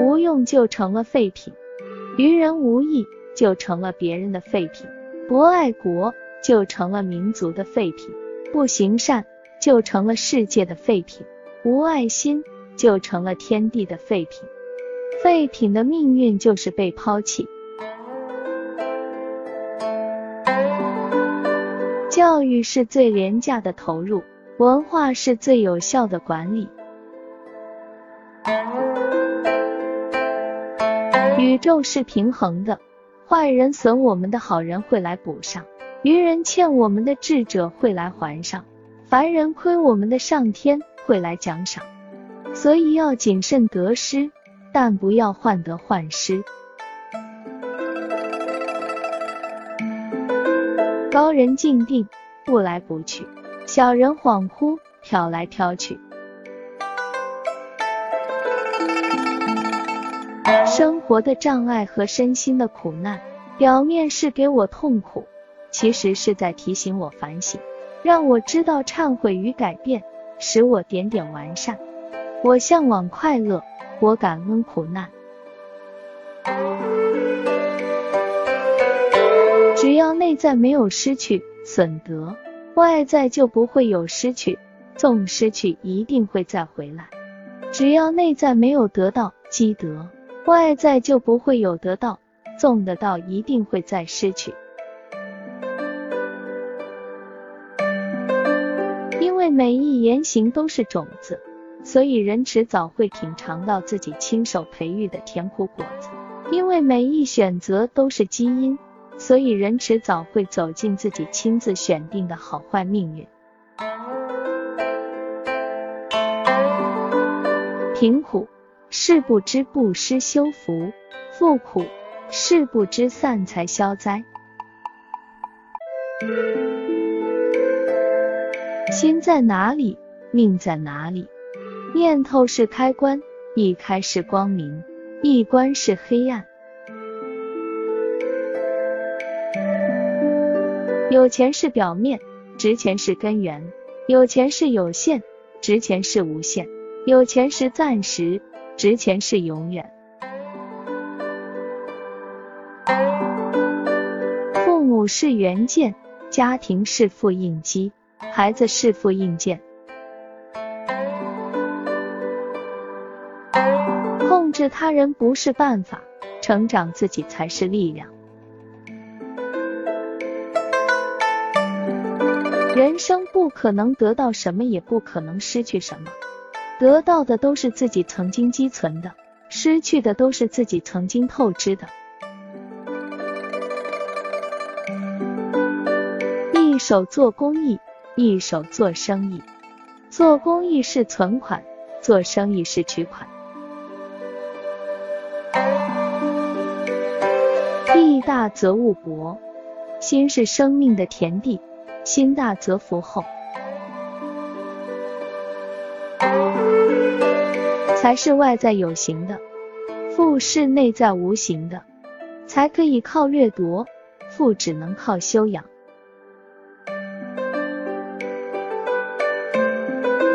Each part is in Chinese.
无用就成了废品，于人无益就成了别人的废品，不爱国就成了民族的废品，不行善就成了世界的废品，无爱心就成了天地的废品。废品的命运就是被抛弃。教育是最廉价的投入，文化是最有效的管理。宇宙是平衡的，坏人损我们的好人会来补上，愚人欠我们的智者会来还上，凡人亏我们的上天会来奖赏。所以要谨慎得失，但不要患得患失。高人静定，不来不去；小人恍惚，飘来飘去。生活的障碍和身心的苦难，表面是给我痛苦，其实是在提醒我反省，让我知道忏悔与改变，使我点点完善。我向往快乐，我感恩苦难。只要内在没有失去损得，外在就不会有失去，纵失去一定会再回来。只要内在没有得到积德。外在就不会有得到，纵得到一定会再失去。因为每一言行都是种子，所以人迟早会品尝到自己亲手培育的甜苦果子。因为每一选择都是基因，所以人迟早会走进自己亲自选定的好坏命运。贫苦。是不知不施修福，富苦；是不知散财消灾。心在哪里，命在哪里。念头是开关，一开是光明，一关是黑暗。有钱是表面，值钱是根源；有钱是有限，值钱是无限；有钱是暂时。值钱是永远。父母是原件，家庭是复印机，孩子是复印件。控制他人不是办法，成长自己才是力量。人生不可能得到什么，也不可能失去什么。得到的都是自己曾经积存的，失去的都是自己曾经透支的。一手做公益，一手做生意。做公益是存款，做生意是取款。利大则物博，心是生命的田地，心大则福厚。财是外在有形的，富是内在无形的。财可以靠掠夺，富只能靠修养。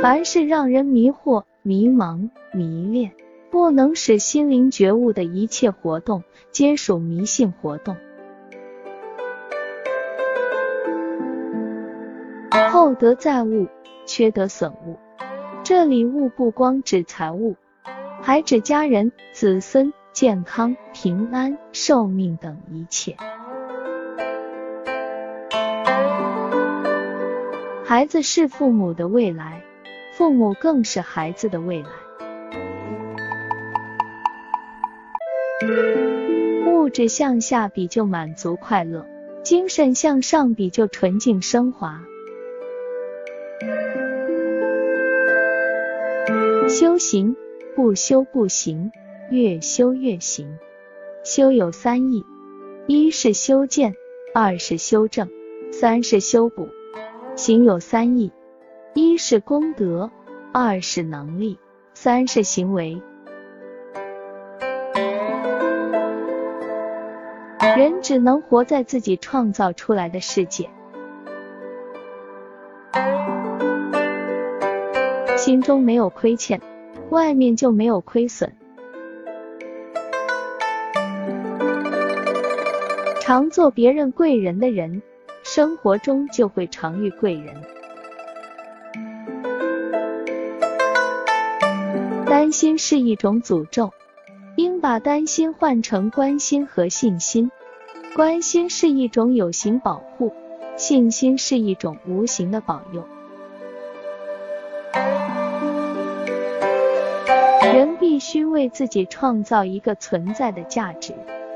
凡是让人迷惑、迷茫、迷恋，不能使心灵觉悟的一切活动，皆属迷信活动。厚德载物，缺德损物。这里物不光指财物。还指家人、子孙健康、平安、寿命等一切。孩子是父母的未来，父母更是孩子的未来。物质向下比就满足快乐，精神向上比就纯净升华。修行。不修不行，越修越行。修有三义：一是修建，二是修正，三是修补。行有三义：一是功德，二是能力，三是行为。人只能活在自己创造出来的世界。中没有亏欠，外面就没有亏损。常做别人贵人的人，生活中就会常遇贵人。担心是一种诅咒，应把担心换成关心和信心。关心是一种有形保护，信心是一种无形的保佑。人必须为自己创造一个存在的价值，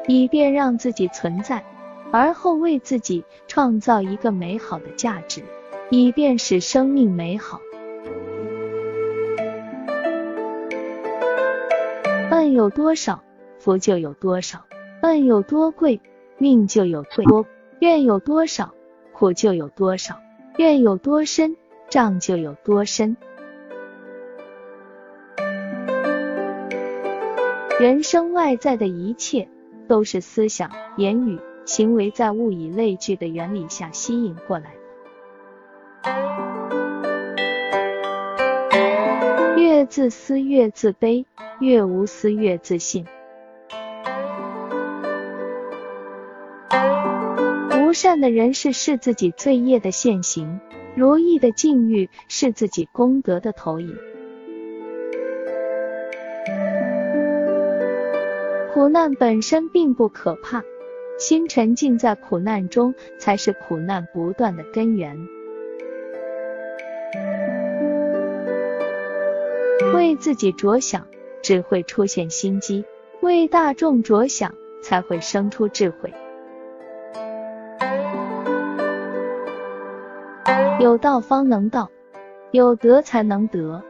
以便让自己存在；而后为自己创造一个美好的价值，以便使生命美好。恩有多少，福就有多少；恩有多贵，命就有多；愿有多少，苦就有多少；愿有多深，障就有多深。人生外在的一切，都是思想、言语、行为在物以类聚的原理下吸引过来。越自私越自卑，越无私越自信。无善的人是自己罪业的现行，如意的境遇是自己功德的投影。苦难本身并不可怕，心沉浸在苦难中才是苦难不断的根源。为自己着想，只会出现心机；为大众着想，才会生出智慧。有道方能道，有德才能得。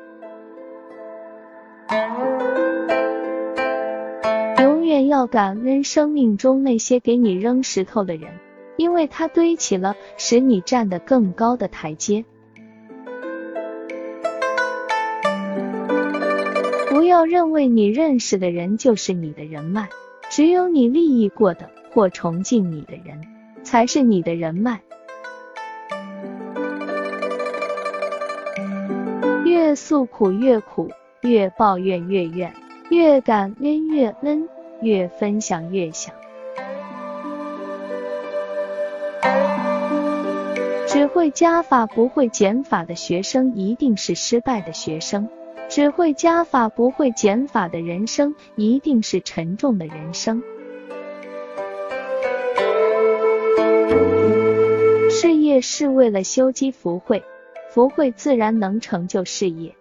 要感恩生命中那些给你扔石头的人，因为他堆起了使你站得更高的台阶。不要认为你认识的人就是你的人脉，只有你利益过的或崇敬你的人，才是你的人脉。越诉苦越苦，越抱怨越怨，越感恩越恩。越分享越想，只会加法不会减法的学生一定是失败的学生，只会加法不会减法的人生一定是沉重的人生。事业是为了修积福慧，福慧自然能成就事业。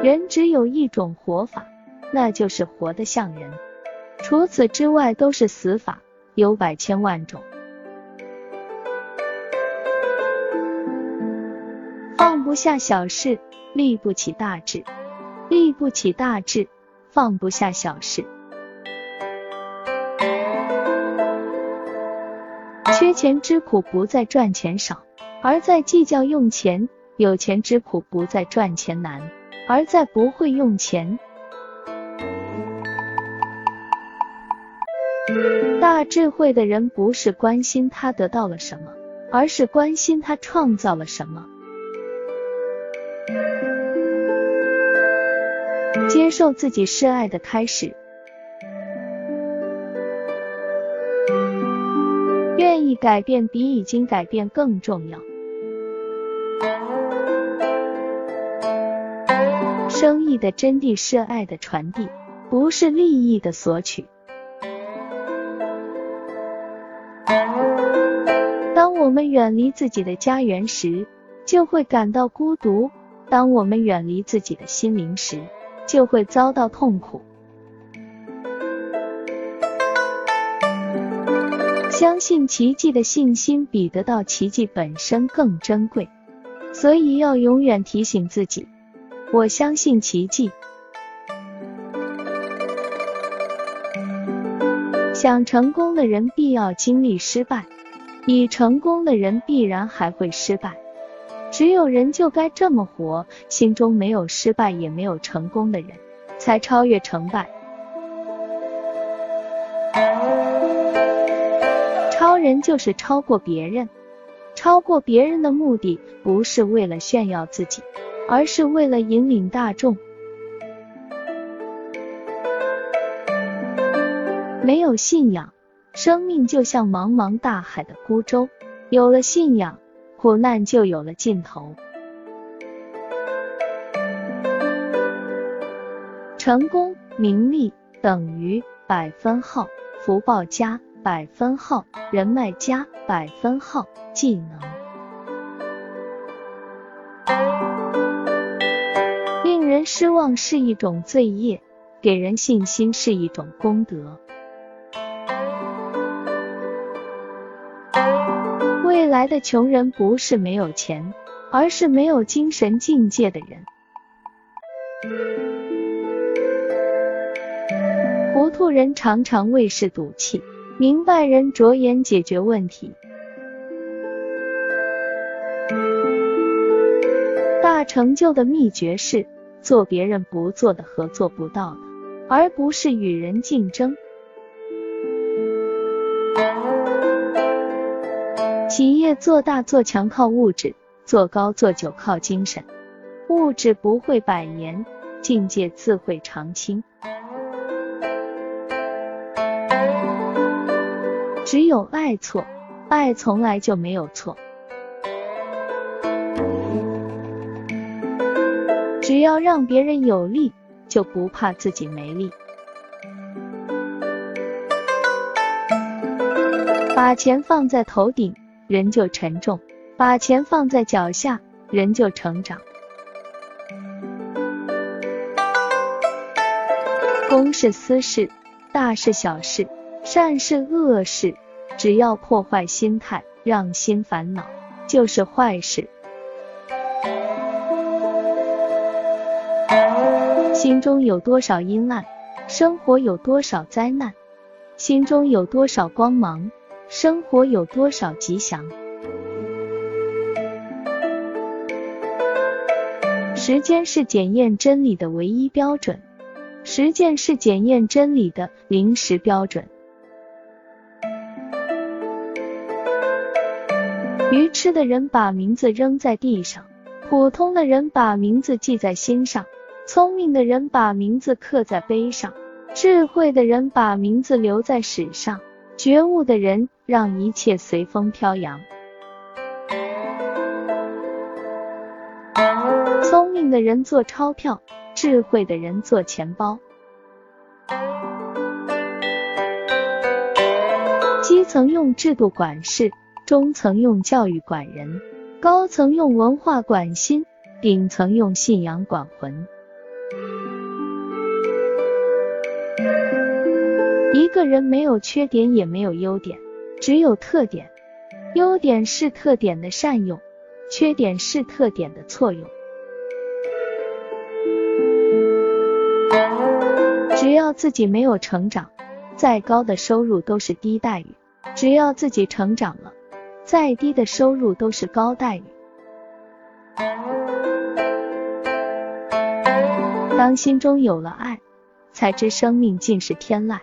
人只有一种活法，那就是活得像人，除此之外都是死法，有百千万种。放不下小事，立不起大志；立不起大志，放不下小事。缺钱之苦不在赚钱少，而在计较用钱；有钱之苦不在赚钱难。而在不会用钱。大智慧的人不是关心他得到了什么，而是关心他创造了什么。接受自己是爱的开始，愿意改变比已经改变更重要。生意的真谛是爱的传递，不是利益的索取。当我们远离自己的家园时，就会感到孤独；当我们远离自己的心灵时，就会遭到痛苦。相信奇迹的信心比得到奇迹本身更珍贵，所以要永远提醒自己。我相信奇迹。想成功的人必要经历失败，已成功的人必然还会失败。只有人就该这么活，心中没有失败也没有成功的人，才超越成败。超人就是超过别人，超过别人的目的不是为了炫耀自己，而是为了引领大众。没有信仰，生命就像茫茫大海的孤舟；有了信仰，苦难就有了尽头。成功、名利等于百分号，福报加百分号，人脉加百分号，技能。失望是一种罪业，给人信心是一种功德。未来的穷人不是没有钱，而是没有精神境界的人。糊涂人常常为事赌气，明白人着眼解决问题。大成就的秘诀是做别人不做的和做不到的，而不是与人竞争。企业做大做强靠物质，做高做久靠精神。物质不会百年，境界自会长青。只有爱错，爱从来就没有错。只要让别人有利，就不怕自己没利。把钱放在头顶。人就沉重，把钱放在脚下，人就成长。公是私事，大是小事，善是恶事，只要破坏心态，让心烦恼，就是坏事。心中有多少阴暗，生活有多少灾难；心中有多少光芒。生活有多少吉祥？时间是检验真理的唯一标准，实践是检验真理的临时标准。愚痴的人把名字扔在地上，普通的人把名字记在心上，聪明的人把名字刻在碑上，智慧的人把名字留在史上。觉悟的人让一切随风飘扬，聪明的人做钞票，智慧的人做钱包。基层用制度管事，中层用教育管人，高层用文化管心，顶层用信仰管魂。一个人没有缺点，也没有优点，只有特点。优点是特点的善用，缺点是特点的错用。只要自己没有成长，再高的收入都是低待遇；只要自己成长了，再低的收入都是高待遇。当心中有了爱，才知生命尽是天籁。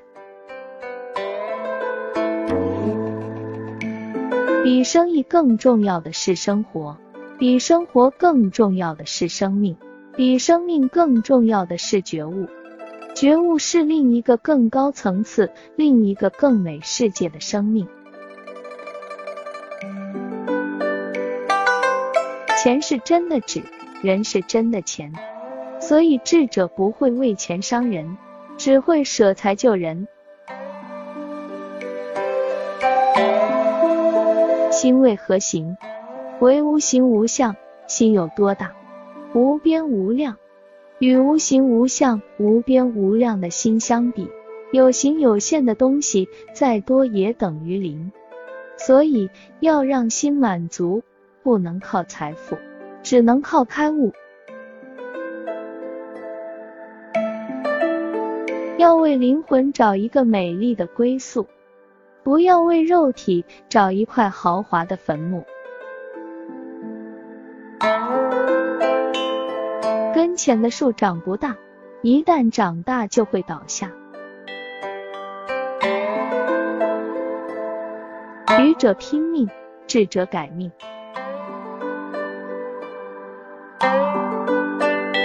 比生意更重要的是生活，比生活更重要的是生命，比生命更重要的是觉悟。觉悟是另一个更高层次、另一个更美世界的生命。钱是真的纸，人是真的钱，所以智者不会为钱伤人，只会舍财救人。心为何形？为无形无相。心有多大？无边无量。与无形无相、无边无量的心相比，有形有限的东西再多也等于零。所以要让心满足，不能靠财富，只能靠开悟。要为灵魂找一个美丽的归宿。不要为肉体找一块豪华的坟墓。跟前的树长不大，一旦长大就会倒下。愚者拼命，智者改命。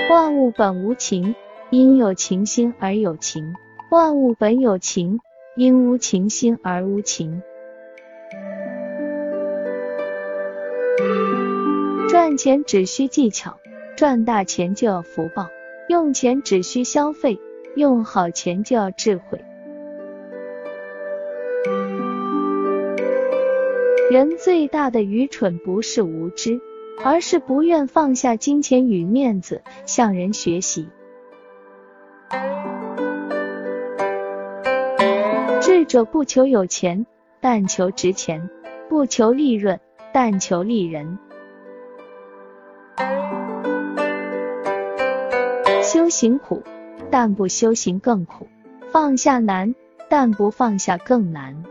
万物本无情，因有情心而有情；万物本有情，因无情心而无情。赚钱只需技巧，赚大钱就要福报；用钱只需消费，用好钱就要智慧。人最大的愚蠢不是无知。而是不愿放下金钱与面子，向人学习。者不求有钱，但求值钱；不求利润，但求利人。修行苦，但不修行更苦；放下难，但不放下更难。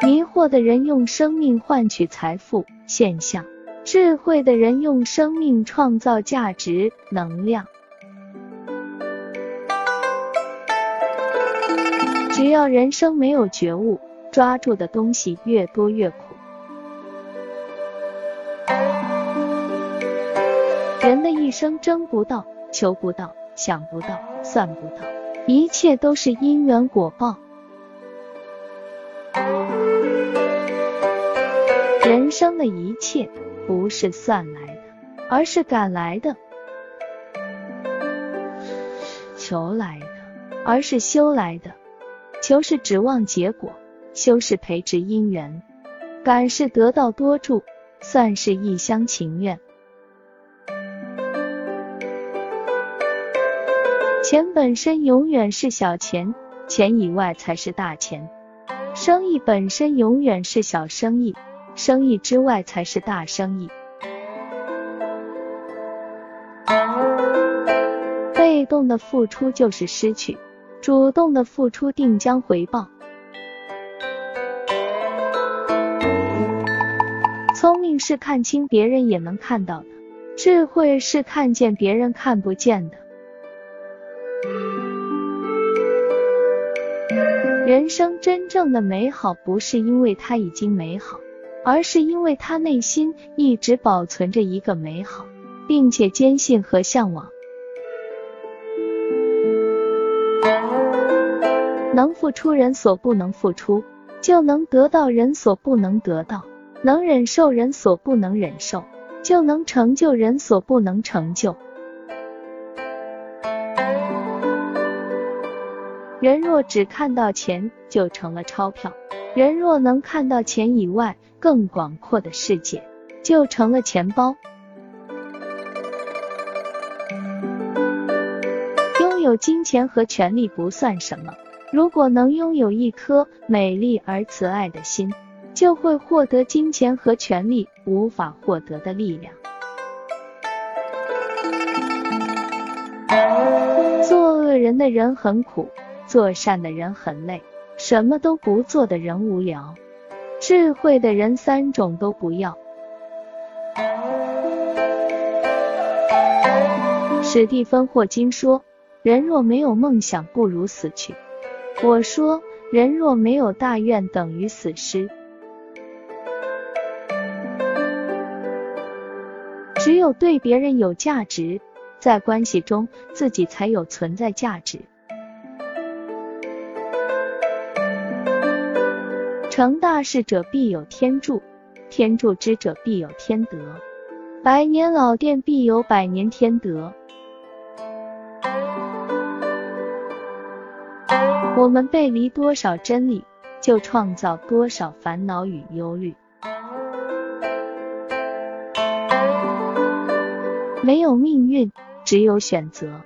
迷惑的人用生命换取财富现象，智慧的人用生命创造价值能量。只要人生没有觉悟，抓住的东西越多越苦。人的一生争不到、求不到、想不到、算不到，一切都是因缘果报。人生的一切不是算来的，而是赶来的；求来的，而是修来的。求是指望结果，修是培植因缘，感是得到多助，算是一厢情愿。钱本身永远是小钱，钱以外才是大钱。生意本身永远是小生意。生意之外才是大生意。被动的付出就是失去，主动的付出定将回报。聪明是看清别人也能看到的，智慧是看见别人看不见的。人生真正的美好，不是因为它已经美好。而是因为他内心一直保存着一个美好，并且坚信和向往。能付出人所不能付出，就能得到人所不能得到；能忍受人所不能忍受，就能成就人所不能成就。人若只看到钱，就成了钞票。人若能看到钱以外更广阔的世界，就成了钱包。拥有金钱和权力不算什么，如果能拥有一颗美丽而慈爱的心，就会获得金钱和权力无法获得的力量。做恶人的人很苦，做善的人很累。什么都不做的人无聊，智慧的人三种都不要。史蒂芬霍金说：“人若没有梦想，不如死去。”我说：“人若没有大愿，等于死尸。”只有对别人有价值，在关系中自己才有存在价值。成大事者必有天助，天助之者必有天德，百年老店必有百年天德。我们背离多少真理，就创造多少烦恼与忧虑。没有命运，只有选择。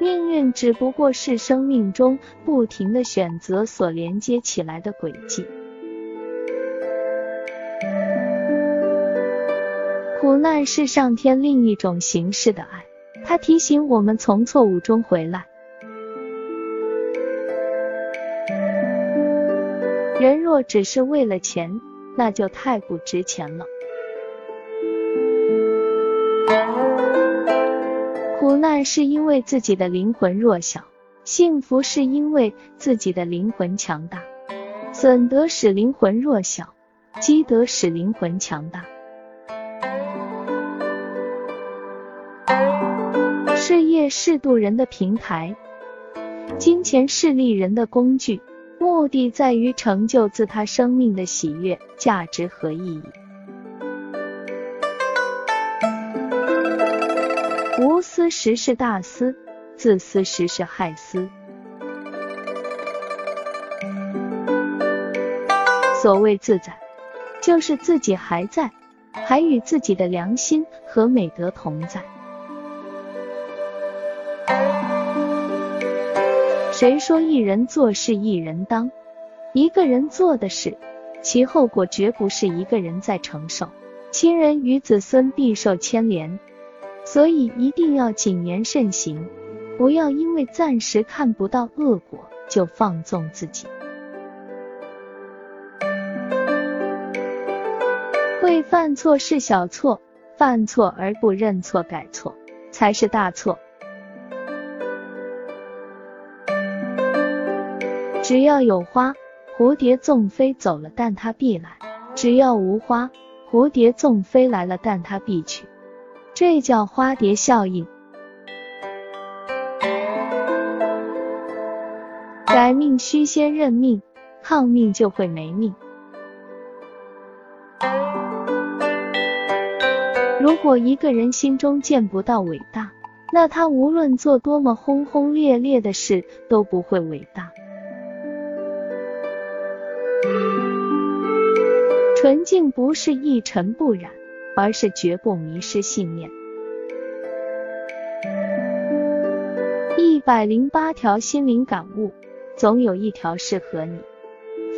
命运只不过是生命中不停的选择所连接起来的轨迹。苦难是上天另一种形式的爱，它提醒我们从错误中回来。人若只是为了钱，那就太不值钱了。苦难是因为自己的灵魂弱小，幸福是因为自己的灵魂强大。损德使灵魂弱小，积德使灵魂强大。事业是渡人的平台，金钱是利人的工具，目的在于成就自他生命的喜悦、价值和意义。无私时是大私，自私时是害私。所谓自在，就是自己还在，还与自己的良心和美德同在。谁说一人做事一人当？一个人做的事，其后果绝不是一个人在承受，亲人与子孙必受牵连。所以一定要谨言慎行，不要因为暂时看不到恶果就放纵自己。会犯错是小错，犯错而不认错改错才是大错。只要有花，蝴蝶纵飞走了，但它必来；只要无花，蝴蝶纵飞来了，但它必去。这叫花蝶效应。改命须先认命，抗命就会没命。如果一个人心中见不到伟大，那他无论做多么轰轰烈烈的事都不会伟大。纯净不是一尘不染，而是绝不迷失信念。一百零八条心灵感悟，总有一条适合你。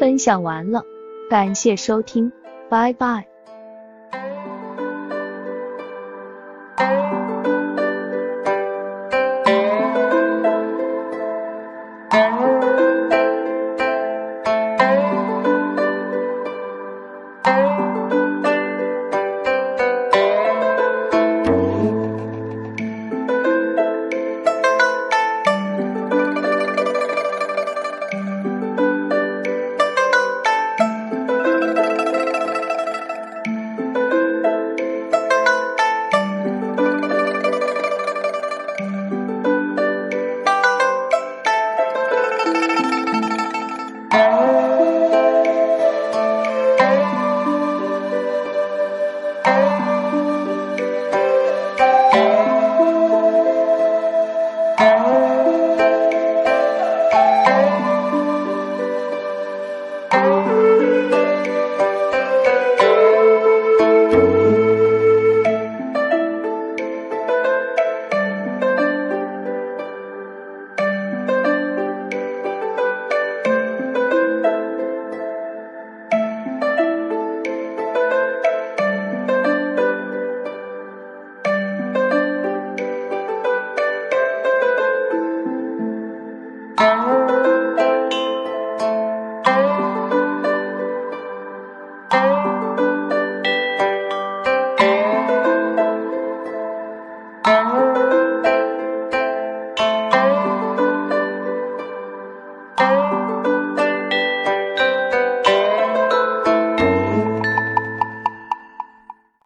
分享完了，感谢收听，拜拜。